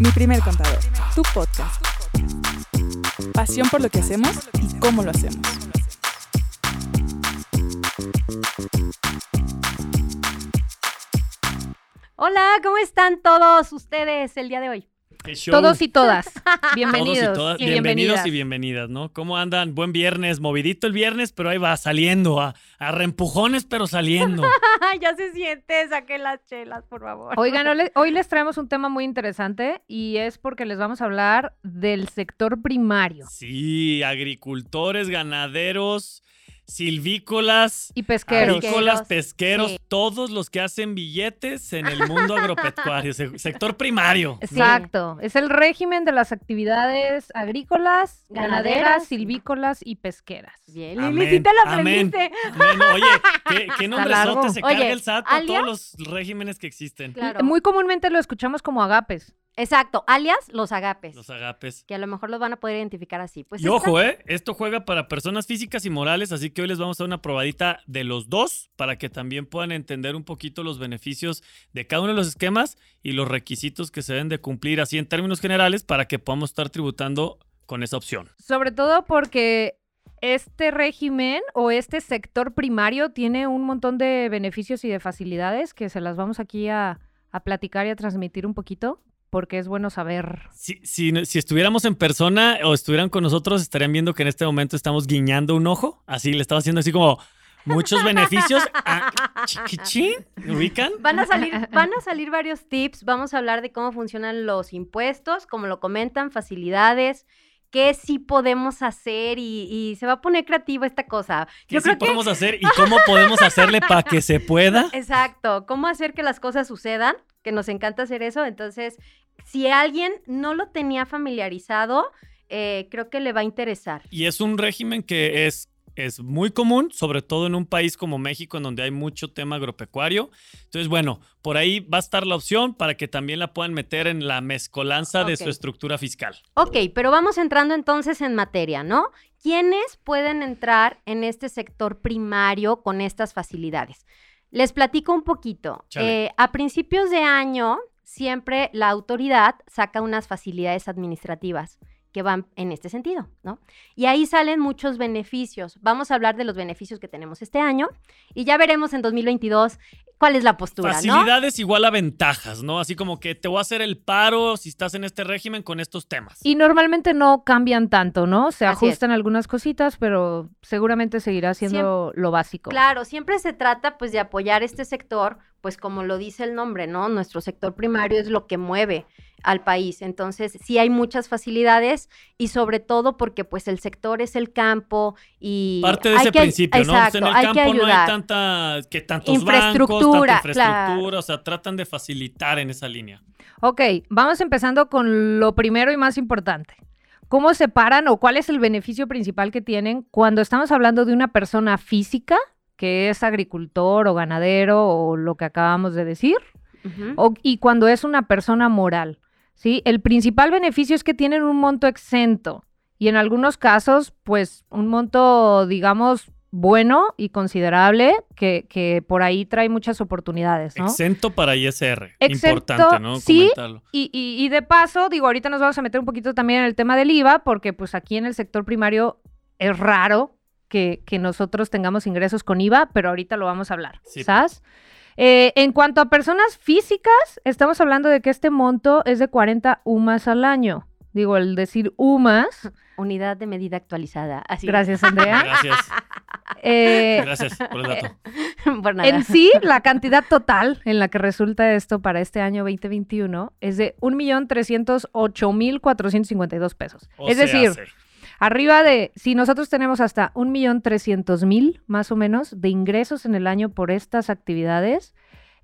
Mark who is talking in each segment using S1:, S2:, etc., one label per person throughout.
S1: Mi primer contador, tu podcast. Pasión por lo que hacemos y cómo lo hacemos.
S2: Hola, ¿cómo están todos ustedes el día de hoy?
S3: Show.
S4: Todos y todas,
S3: Todos
S4: bienvenidos.
S3: y todas,
S4: y
S3: bienvenidos
S4: bienvenidas.
S3: y bienvenidas, ¿no? ¿Cómo andan? Buen viernes, movidito el viernes, pero ahí va, saliendo, a, a reempujones, pero saliendo.
S2: ya se siente, saquen las chelas, por favor.
S4: Oigan, hoy les traemos un tema muy interesante y es porque les vamos a hablar del sector primario
S3: Sí, agricultores, ganaderos, silvícolas,
S4: y pesqueros.
S3: agrícolas, pesqueros,
S2: Sí.
S3: todos los que hacen billetes en el mundo agropecuario, se- sector primario. ¿no?
S4: Exacto, es el régimen de las actividades agrícolas,
S2: Ganaderas.
S4: ganaderas, silvícolas y pesqueras.
S2: Bien,
S3: Amén,
S2: Lili, sí te lo aprendiste.
S3: Oye, ¿qué, qué nombresote
S4: largo.
S3: se
S2: Oye,
S3: carga el SAT
S2: alias-
S3: todos los regímenes que existen?
S2: Claro.
S4: Muy comúnmente lo escuchamos como agapes.
S2: Exacto, alias los agapes.
S3: Los agapes.
S2: Que a lo mejor los van a poder identificar así. Pues
S3: y ojo, ¿eh? Esto juega para personas físicas y morales, así que hoy les vamos a dar una probadita de los dos para que también puedan entender un poquito los beneficios de cada uno de los esquemas y los requisitos que se deben de cumplir así en términos generales para que podamos estar tributando con esa opción.
S4: Sobre todo porque este régimen o este sector primario tiene un montón de beneficios y de facilidades que se las vamos aquí a, a platicar y a transmitir un poquito porque es bueno saber.
S3: Si, si, si estuviéramos en persona o estuvieran con nosotros, estarían viendo que en este momento estamos guiñando un ojo. Así, le estaba haciendo así como muchos beneficios. Ah, chiquichín, ¿ubican?
S2: Van a salir, van a salir varios tips. Vamos a hablar de cómo funcionan los impuestos, como lo comentan, facilidades, qué sí podemos hacer y, y se va a poner creativa esta cosa.
S3: ¿Qué
S2: Yo
S3: sí
S2: creo que
S3: podemos hacer y cómo podemos hacerle para que se pueda?
S2: Exacto, cómo hacer que las cosas sucedan, que nos encanta hacer eso. Entonces, si alguien no lo tenía familiarizado, eh, creo que le va a interesar.
S3: Y es un régimen que es, es muy común, sobre todo en un país como México, en donde hay mucho tema agropecuario. Entonces, bueno, por ahí va a estar la opción para que también la puedan meter en la mezcolanza de su estructura fiscal.
S2: Ok, pero vamos entrando entonces en materia, ¿no? ¿Quiénes pueden entrar en este sector primario con estas facilidades? Les platico un poquito. Eh, a principios de año, siempre la autoridad saca unas facilidades administrativas que van en este sentido, ¿no? Y ahí salen muchos beneficios. Vamos a hablar de los beneficios que tenemos este año y ya veremos en 2022 cuál es la postura, ¿no?
S3: Facilidades igual a ventajas, ¿no? Así como que te voy a hacer el paro si estás en este régimen con estos temas.
S4: Y normalmente no cambian tanto, ¿no? Se
S2: Así es.
S4: ajustan algunas cositas, pero seguramente seguirá siendo lo básico.
S2: Claro, siempre se trata pues de apoyar este sector, pues como lo dice el nombre, ¿no? Nuestro sector primario es lo que mueve al país. Entonces, sí hay muchas facilidades y sobre todo porque pues el sector es el campo y
S3: Parte de
S2: hay
S3: ese
S2: que-
S3: principio, ¿no? O sea,
S2: Exacto,
S3: en el
S2: hay que
S3: campo no hay
S2: ayudar.
S3: tanta, que tantos
S2: Infraestructura,
S3: bancos, tanta infraestructura,
S2: claro.
S3: o sea, tratan de facilitar en esa línea.
S4: Ok, vamos empezando con lo primero y más importante. ¿Cómo separan o cuál es el beneficio principal que tienen cuando estamos hablando de una persona física, que es agricultor o ganadero o lo que acabamos de decir, o- y cuando es una persona moral? ¿Sí? El principal beneficio es que tienen un monto exento y en algunos casos, pues un monto, digamos, bueno y considerable que, que por ahí trae muchas oportunidades, ¿no?
S3: Exento para ISR.
S4: Exento,
S3: Importante, ¿no?
S4: sí. Y, y- y de paso, digo, ahorita nos vamos a meter un poquito también en el tema del IVA, porque pues aquí en el sector primario es raro que, que nosotros tengamos ingresos con IVA, pero ahorita lo vamos a hablar,
S3: Sí.
S4: ¿sabes? Eh, en cuanto a personas físicas, estamos hablando de que este monto es de 40 UMAS al año. Digo, el decir UMAS,
S2: Unidad de medida actualizada. Así.
S4: gracias Andrea,
S3: Gracias.
S4: eh,
S3: Gracias por el dato.
S2: Por nada.
S4: En sí, la cantidad total en la que resulta esto para este año 2021 es de 1.308.452 pesos.
S3: O
S4: es decir,
S3: hace.
S4: Arriba de, si nosotros tenemos hasta 1.300.000 más o menos de ingresos en el año por estas actividades,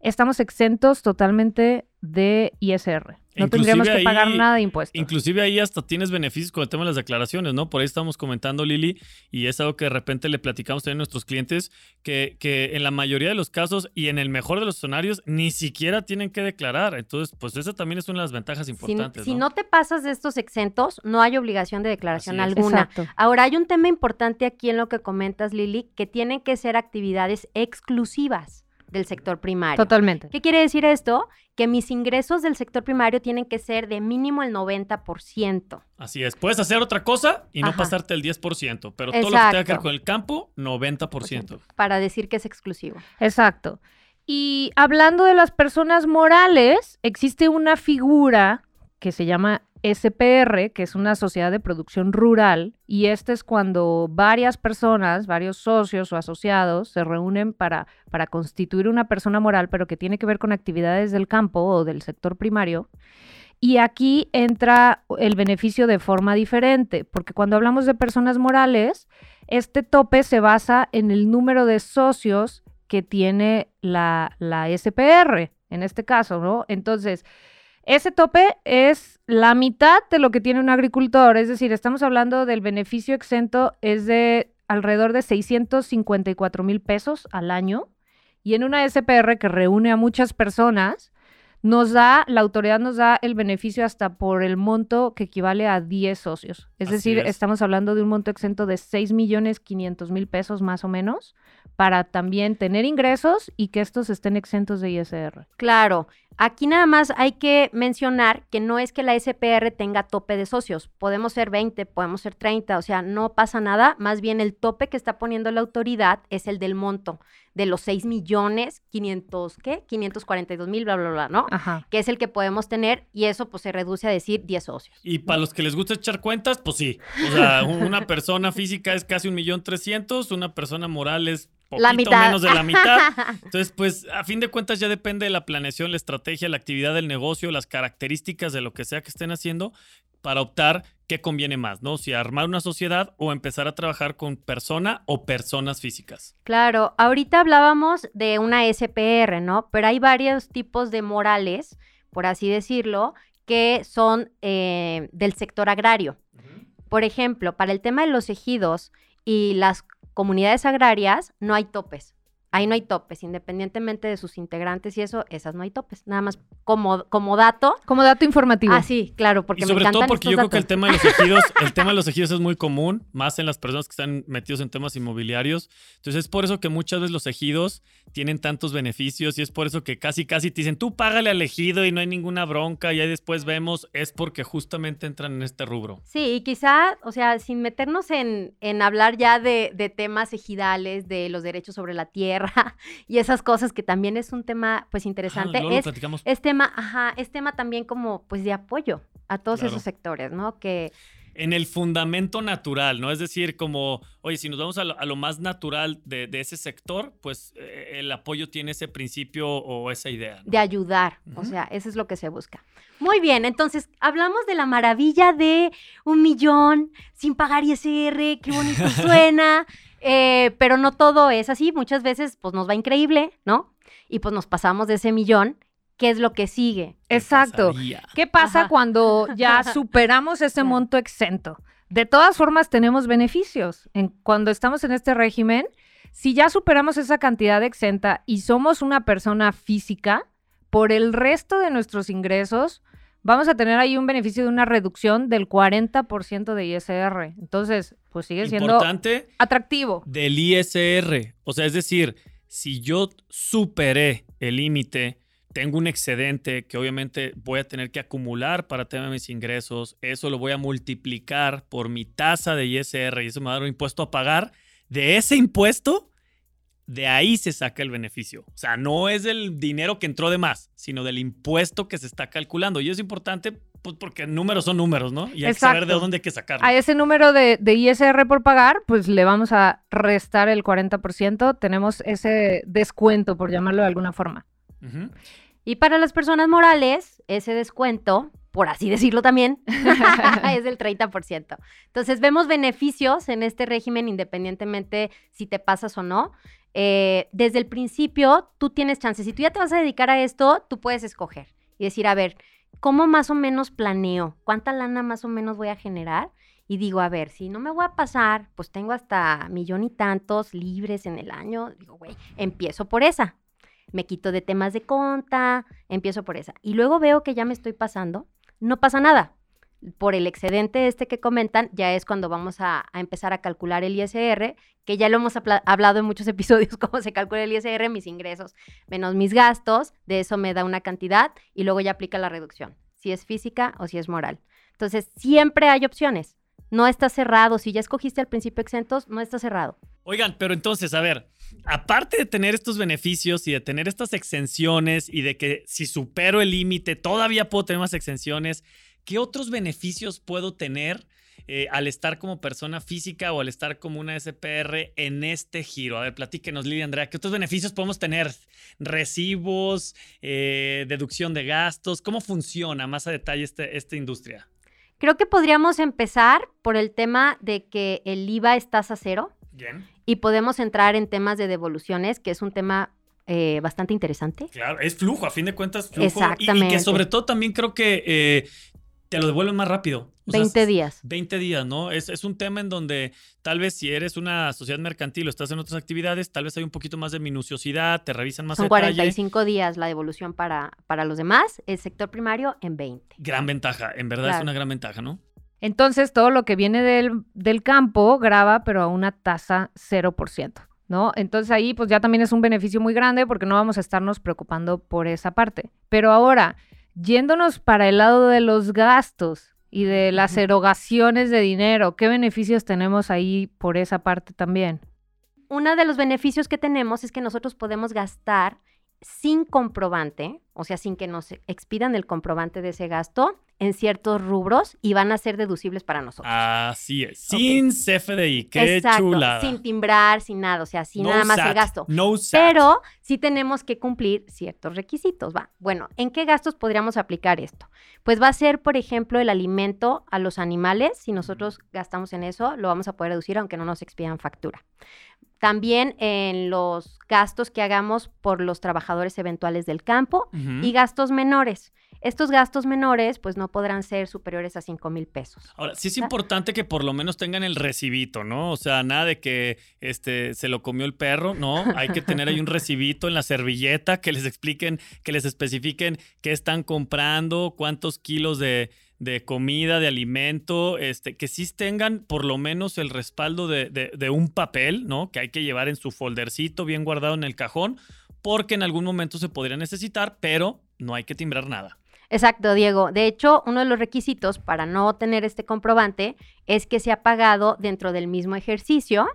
S4: estamos exentos totalmente de ISR. No
S3: Inclusive
S4: tendríamos que
S3: ahí-
S4: pagar nada de impuestos.
S3: Inclusive ahí hasta tienes beneficios con el tema de las declaraciones, ¿no? Por ahí estamos comentando, Lili, y es algo que de repente le platicamos también a nuestros clientes, que, que en la mayoría de los casos y en el mejor de los escenarios ni siquiera tienen que declarar. Entonces, pues esa también es una de las ventajas importantes,
S2: si
S3: ¿no?
S2: no te pasas de estos exentos, no hay obligación de declaración alguna.
S4: Exacto.
S2: Ahora, hay un tema importante aquí en lo que comentas, Lili, que tienen que ser actividades exclusivas. Del sector primario.
S4: Totalmente.
S2: ¿Qué quiere decir esto? Que mis ingresos del sector primario tienen que ser de mínimo el 90%.
S3: Así es. Puedes hacer otra cosa y no
S2: Ajá.
S3: pasarte el 10%, pero todo lo que tenga que ver con el campo, 90%.
S2: Para decir que es exclusivo.
S4: Exacto. Y hablando de las personas morales, existe una figura que se llama SPR, que es una sociedad de producción rural, y este es cuando varias personas, varios socios o asociados se reúnen para, para constituir una persona moral, pero que tiene que ver con actividades del campo o del sector primario. Y aquí entra el beneficio de forma diferente, porque cuando hablamos de personas morales, este tope se basa en el número de socios que tiene la, la SPR, en este caso, ¿no? Entonces, ese tope es la mitad de lo que tiene un agricultor, es decir, estamos hablando del beneficio exento es de alrededor de 654 mil pesos al año y en una SPR que reúne a muchas personas, nos da, la autoridad nos da el beneficio hasta por el monto que equivale a 10 socios. Es
S3: Así
S4: decir,
S3: es.
S4: estamos hablando de un monto exento de 6 millones 500 mil pesos más o menos para también tener ingresos y que estos estén exentos de ISR.
S2: Claro, aquí nada más hay que mencionar que no es que la SPR tenga tope de socios. Podemos ser 20, podemos ser 30, o sea, no pasa nada. Más bien el tope que está poniendo la autoridad es el del monto de los 6 millones 500, ¿qué? 542 mil, bla, bla, bla, ¿no?
S4: Ajá.
S2: Que es el que podemos tener y eso pues se reduce a decir 10 socios.
S3: Y para los que les gusta echar cuentas, pues sí. O sea, un- una persona física es casi un millón trescientos, una persona moral es poquito
S2: La mitad.
S3: menos de la mitad. Entonces, pues a fin de cuentas ya depende de la planeación, la estrategia, la actividad del negocio, las características de lo que sea que estén haciendo para optar qué conviene más, ¿no? Si armar una sociedad o empezar a trabajar con persona o personas físicas.
S2: Claro, ahorita hablábamos de una SPR, ¿no? Pero hay varios tipos de morales, por así decirlo, que son eh, del sector agrario. Por ejemplo, para el tema de los ejidos y las comunidades agrarias, no hay topes. Ahí no hay topes, independientemente de sus integrantes y eso, esas no hay topes. Nada más como, como dato.
S4: Como dato informativo.
S2: Ah, sí, claro, porque
S3: y sobre todo porque yo creo que el tema de los ejidos, el tema de los ejidos es muy común, más en las personas que están metidos en temas inmobiliarios. Entonces es por eso que muchas veces los ejidos tienen tantos beneficios y es por eso que casi casi te dicen, tú págale al ejido y no hay ninguna bronca y ahí después vemos, es porque justamente entran en este rubro.
S2: Sí, y quizá, o sea, sin meternos en, en hablar ya de, de temas ejidales, de los derechos sobre la tierra y esas cosas que también es un tema, pues, interesante.
S3: Ah,
S2: es, es tema, ajá, es tema también como, pues, de apoyo a todos
S3: Claro.
S2: esos sectores, ¿no? Que,
S3: en el fundamento natural, ¿no? Es decir, como, oye, si nos vamos a lo, a lo más natural de, de ese sector, pues eh, el apoyo tiene ese principio o esa idea. ¿no?
S2: de ayudar, o
S3: Ujú.
S2: sea, eso es lo que se busca. Muy bien, entonces, hablamos de la maravilla de un millón sin pagar ISR, qué bonito suena, eh, pero no todo es así, muchas veces, pues, nos va increíble, ¿no? Y pues nos pasamos de ese millón, ¿qué es lo que sigue?
S3: ¿Qué
S4: Exacto.
S3: pasaría?
S4: ¿Qué pasa
S2: Ajá.
S4: cuando ya superamos ese monto exento? De todas formas, tenemos beneficios. En, cuando estamos en este régimen, si ya superamos esa cantidad exenta y somos una persona física, por el resto de nuestros ingresos, vamos a tener ahí un beneficio de una reducción del 40% de ISR. Entonces, pues sigue siendo
S3: Importante
S4: atractivo.
S3: del ISR. O sea, es decir, si yo superé el límite, tengo un excedente que obviamente voy a tener que acumular para tener mis ingresos, eso lo voy a multiplicar por mi tasa de ISR y eso me va a dar un impuesto a pagar. De ese impuesto, de ahí se saca el beneficio. O sea, no es del dinero que entró de más, sino del impuesto que se está calculando. Y es importante pues, porque números son números, ¿no? Y hay que saber de dónde hay que sacarlo.
S4: A ese número de, de ISR por pagar, pues le vamos a restar el 40%. Tenemos ese descuento, por llamarlo de alguna forma.
S2: Y para las personas morales, ese descuento, por así decirlo también, es del 30%. Entonces, vemos beneficios en este régimen independientemente si te pasas o no. Eh, desde el principio, tú tienes chances. Si tú ya te vas a dedicar a esto, tú puedes escoger y decir, a ver, ¿cómo más o menos planeo? ¿Cuánta lana más o menos voy a generar? Y digo, a ver, si no me voy a pasar, pues tengo hasta millón y tantos libres en el año. Digo, güey, empiezo por esa me quito de temas de conta, empiezo por esa. Y luego veo que ya me estoy pasando, no pasa nada. por el excedente este que comentan, ya es cuando vamos a, empezar a calcular el ISR, que ya lo hemos hablado en muchos episodios, cómo se calcula el ISR, mis ingresos menos mis gastos, de eso me da una cantidad y luego ya aplica la reducción, si es física o si es moral. Entonces, siempre hay opciones. No está cerrado. Si ya escogiste al principio exentos, no está cerrado.
S3: Oigan, pero entonces, a ver, aparte de tener estos beneficios y de tener estas exenciones y de que si supero el límite todavía puedo tener más exenciones, ¿qué otros beneficios puedo tener eh, al estar como persona física o al estar como una SPR en este giro? A ver, platíquenos, Lidia Andrea, ¿qué otros beneficios podemos tener? Recibos, eh, deducción de gastos, ¿cómo funciona más a detalle este, esta industria?
S2: Creo que podríamos empezar por el tema de que el IVA es tasa cero
S3: Bien.
S2: Y podemos entrar en temas de devoluciones, que es un tema eh, bastante interesante.
S3: Claro, es flujo, a fin de cuentas, flujo. Y- Y,
S2: Exactamente.
S3: que sobre todo también creo que eh, te lo devuelven más rápido. O sea,
S2: 20 días.
S3: 20 días, ¿no? Es, es un tema en donde tal vez si eres una sociedad mercantil o estás en otras actividades, tal vez hay un poquito más de minuciosidad, te revisan más
S2: Son
S3: detalle.
S2: 45 días la devolución para, para los demás, el sector primario en 20.
S3: Gran ventaja, en verdad es una gran ventaja, ¿no?
S4: Entonces, todo lo que viene del, del campo graba, pero a una tasa 0%, ¿no? Entonces ahí pues ya también es un beneficio muy grande porque no vamos a estarnos preocupando por esa parte. Pero ahora, yéndonos para el lado de los gastos y de las erogaciones de dinero, ¿qué beneficios tenemos ahí por esa parte también?
S2: Uno de los beneficios que tenemos es que nosotros podemos gastar sin comprobante, o sea, sin que nos expidan el comprobante de ese gasto en ciertos rubros y van a ser deducibles para nosotros.
S3: Así es. Sin CFDI, qué
S2: Exacto,
S3: chulada.
S2: sin timbrar, sin nada, o sea, sin
S3: No
S2: nada más
S3: SAT,
S2: el gasto.
S3: No SAT.
S2: Pero sí tenemos que cumplir ciertos requisitos, va. Bueno, ¿en qué gastos podríamos aplicar esto? Pues va a ser, por ejemplo, el alimento a los animales. Si nosotros gastamos en eso, lo vamos a poder reducir aunque no nos expidan factura. También en los gastos que hagamos por los trabajadores eventuales del campo y gastos menores. Estos gastos menores, pues no podrán ser superiores a 5 mil pesos.
S3: Ahora, sí es importante que por lo menos tengan el recibito, ¿no? O sea, nada de que este, se lo comió el perro, ¿no? Hay que tener ahí un recibito en la servilleta que les expliquen, que les especifiquen qué están comprando, cuántos kilos de, de comida, de alimento, este, que sí tengan por lo menos el respaldo de, de- de un papel, ¿no? Que hay que llevar en su foldercito bien guardado en el cajón, porque en algún momento se podría necesitar, pero no hay que timbrar nada.
S2: Exacto, Diego. De hecho, uno de los requisitos para no tener este comprobante es que sea pagado dentro del mismo ejercicio.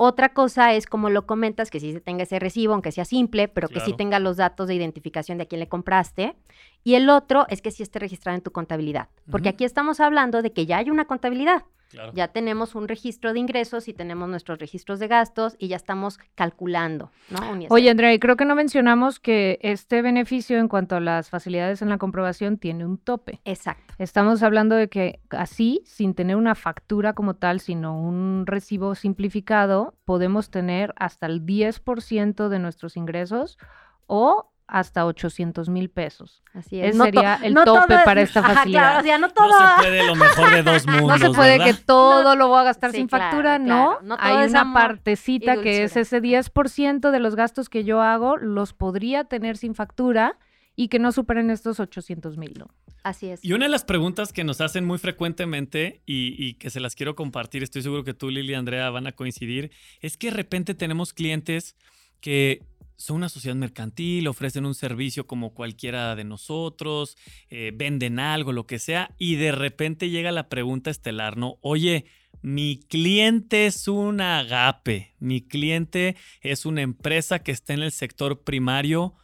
S2: Otra cosa es, como lo comentas, que sí se tenga ese recibo, aunque sea simple, pero que sí tenga los datos de identificación de a quién le compraste. Y el otro es que sí esté registrado en tu contabilidad. Porque aquí estamos hablando de que ya hay una contabilidad.
S3: Claro.
S2: Ya tenemos un registro de ingresos y tenemos nuestros registros de gastos y ya estamos calculando, ¿no?
S4: Oye, Andrea, y creo que no mencionamos que este beneficio en cuanto a las facilidades en la comprobación tiene un tope.
S2: Exacto.
S4: Estamos hablando de que así, sin tener una factura como tal, sino un recibo simplificado, podemos tener hasta el 10% de nuestros ingresos o hasta 800 mil pesos.
S2: Así es.
S4: Ese sería el tope
S2: todo
S4: para esta
S2: Ajá,
S4: facilidad.
S2: claro, o sea, no todo...
S3: No se puede lo mejor de dos mundos.
S4: No se puede
S3: ¿verdad?
S4: que todo
S2: No,
S4: lo voy a gastar
S2: sí,
S4: sin
S2: claro,
S4: factura, no.
S2: claro. No todo
S4: Hay
S2: es
S4: una partecita que es ese 10% de los gastos que yo hago, los podría tener sin factura y que no superen estos 800 mil. ¿no?
S2: Así es.
S3: Y una de las preguntas que nos hacen muy frecuentemente y, y que se las quiero compartir, estoy seguro que tú, Lili y Andrea van a coincidir, es que de repente tenemos clientes que son una sociedad mercantil, ofrecen un servicio como cualquiera de nosotros, eh, venden algo, lo que sea, y de repente llega la pregunta estelar, ¿no? Oye, mi cliente es un agape, mi cliente es una empresa que está en el sector primario,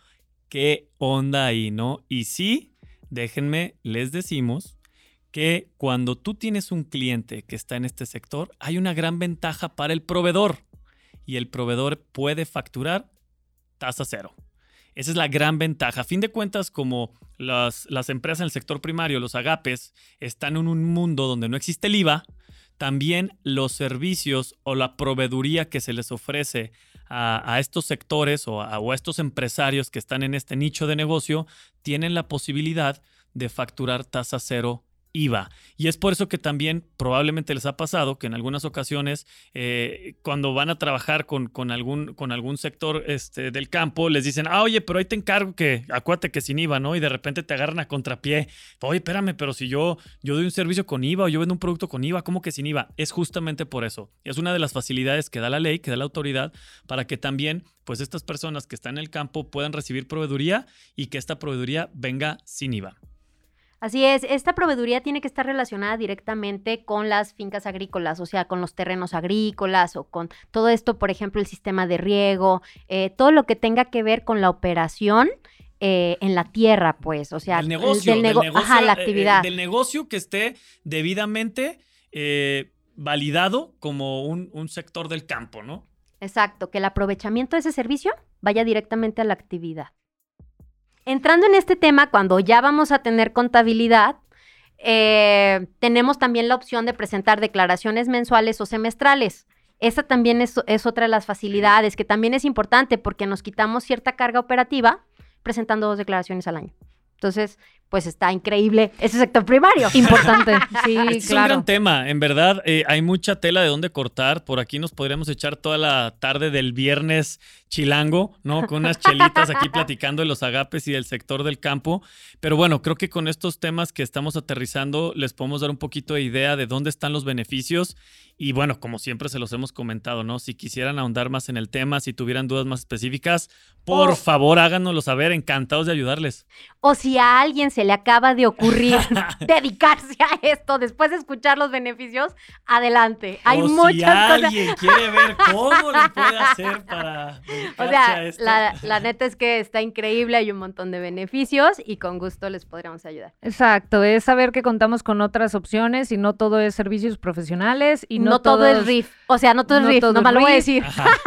S3: ¿qué onda ahí, no? Y sí, déjenme, les decimos que cuando tú tienes un cliente que está en este sector, hay una gran ventaja para el proveedor y el proveedor puede facturar tasa cero. Esa es la gran ventaja. A fin de cuentas, como las, las empresas en el sector primario, los agapes, están en un mundo donde no existe el IVA, también los servicios o la proveeduría que se les ofrece a, a estos sectores o a, o a estos empresarios que están en este nicho de negocio tienen la posibilidad de facturar tasa cero IVA. Y es por eso que también probablemente les ha pasado que en algunas ocasiones, eh, cuando van a trabajar con, con, algún, con algún sector este, del campo, les dicen, ah, oye, pero ahí te encargo que, acuérdate que sin IVA, ¿no? Y de repente te agarran a contrapié. Oye, espérame, pero si yo, yo doy un servicio con IVA o yo vendo un producto con IVA, ¿cómo que sin IVA? Es justamente por eso. Es una de las facilidades que da la ley, que da la autoridad, para que también, pues, estas personas que están en el campo puedan recibir proveeduría y que esta proveeduría venga sin IVA.
S2: Así es, esta proveeduría tiene que estar relacionada directamente con las fincas agrícolas, o sea, con los terrenos agrícolas o con todo esto, por ejemplo, el sistema de riego, eh, todo lo que tenga que ver con la operación. Eh, en la tierra, pues, o sea,
S3: el negocio,
S2: del,
S3: del
S2: nego-
S3: negocio,
S2: ajá, la
S3: eh, eh,
S2: actividad.
S3: del negocio que esté debidamente validado como un, un sector del campo, ¿no?
S2: Exacto, que el aprovechamiento de ese servicio vaya directamente a la actividad. Entrando en este tema, cuando ya vamos a tener contabilidad, eh, tenemos también la opción de presentar declaraciones mensuales o semestrales. Esa también es, es otra de las facilidades que también es importante porque nos quitamos cierta carga operativa presentando dos declaraciones al año. Entonces, pues está increíble ese sector primario.
S4: Importante. Sí,
S3: Este es un
S4: claro.
S3: gran tema, en verdad eh, hay mucha tela de dónde cortar. Por aquí nos podríamos echar toda la tarde del viernes chilango, ¿no? Con unas chelitas aquí platicando de los agapes y del sector del campo. Pero bueno, creo que con estos temas que estamos aterrizando les podemos dar un poquito de idea de dónde están los beneficios. Y bueno, como siempre se los hemos comentado, ¿no? Si quisieran ahondar más en el tema, si tuvieran dudas más específicas, por
S2: Oh.
S3: favor háganoslo saber, encantados de ayudarles.
S2: O si a alguien se le acaba de ocurrir dedicarse a esto después de escuchar los beneficios, adelante. Hay
S3: o
S2: muchas
S3: si
S2: cosas.
S3: alguien quiere ver cómo le puede hacer para
S2: O sea,
S3: a esto.
S2: la, la neta es que está increíble, hay un montón de beneficios y con gusto les podríamos ayudar.
S4: Exacto, es saber que contamos con otras opciones y no todo es servicios profesionales y
S2: no,
S4: no,
S2: todo es RIF. O sea, no todo
S4: no
S2: es RIF,
S4: todo
S2: no
S4: es
S2: me lo voy a
S4: RIF.
S2: decir.
S3: Ajá.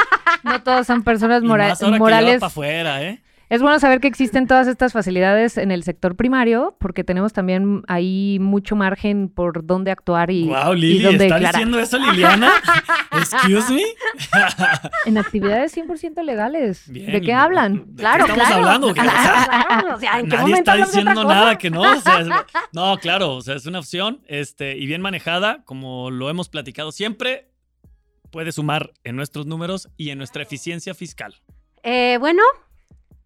S4: No todos son personas
S3: Y
S4: mora-
S3: más ahora
S4: morales.
S3: que para afuera, ¿eh?
S4: Es bueno saber que existen todas estas facilidades en el sector primario, porque tenemos también ahí mucho margen por dónde actuar y,
S3: wow,
S4: y
S3: Lili,
S4: dónde
S3: ¿está
S4: declarar.
S3: diciendo eso Liliana? Excuse me.
S4: En actividades 100% legales.
S3: Bien,
S4: ¿De qué
S3: ¿y-
S4: hablan?
S3: ¿De
S2: Claro,
S3: qué estamos
S2: claro.
S3: hablando? ¿Qué- o sea,
S2: Claro, o sea, ¿en qué
S3: Nadie
S2: momento
S3: está diciendo
S2: cosa?
S3: nada que no. o sea, es- no, claro, o sea, es una opción este, y bien manejada, como lo hemos platicado siempre, puede sumar en nuestros números y en nuestra eficiencia fiscal.
S2: Eh, bueno,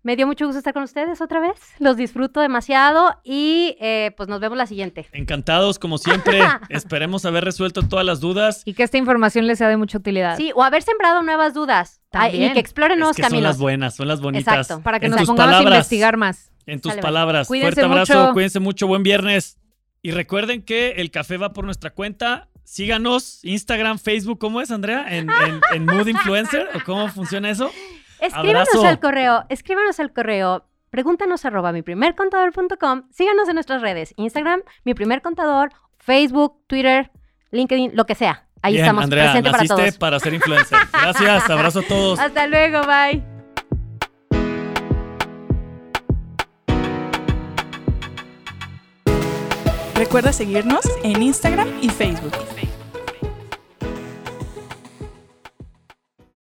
S2: me dio mucho gusto estar con ustedes otra vez. Los disfruto demasiado y eh, pues nos vemos la siguiente.
S3: Encantados, como siempre. Esperemos haber resuelto todas las dudas.
S4: Y que esta información les sea de mucha utilidad.
S2: Sí, o haber sembrado nuevas dudas Ay, y
S4: También.
S2: que exploren
S3: Es
S2: nuevos
S3: que son
S2: caminos.
S3: las buenas, son las bonitas.
S2: Exacto.
S4: Para que
S3: En
S4: nos pongamos a
S3: palabras.
S4: investigar más.
S3: En tus
S2: bye.
S3: palabras.
S4: Cuídense
S3: Fuerte abrazo,
S4: mucho.
S3: cuídense mucho, buen viernes. Y recuerden que el café va por nuestra cuenta. Síganos, Instagram, Facebook, ¿cómo es, Andrea? ¿En, en, en Mood Influencer? ¿O cómo funciona eso?
S2: Escríbanos
S3: Abrazo.
S2: al correo, escríbanos al correo, pregúntanos arroba mi primer contador.com, síganos en nuestras redes, Instagram, mi primer contador, Facebook, Twitter, LinkedIn, lo que sea. Ahí
S3: Bien,
S2: estamos,
S3: Andrea,
S2: presente para todos.
S3: para ser influencer. Gracias, abrazo a todos.
S2: Hasta luego, bye.
S1: Recuerda seguirnos en Instagram y Facebook.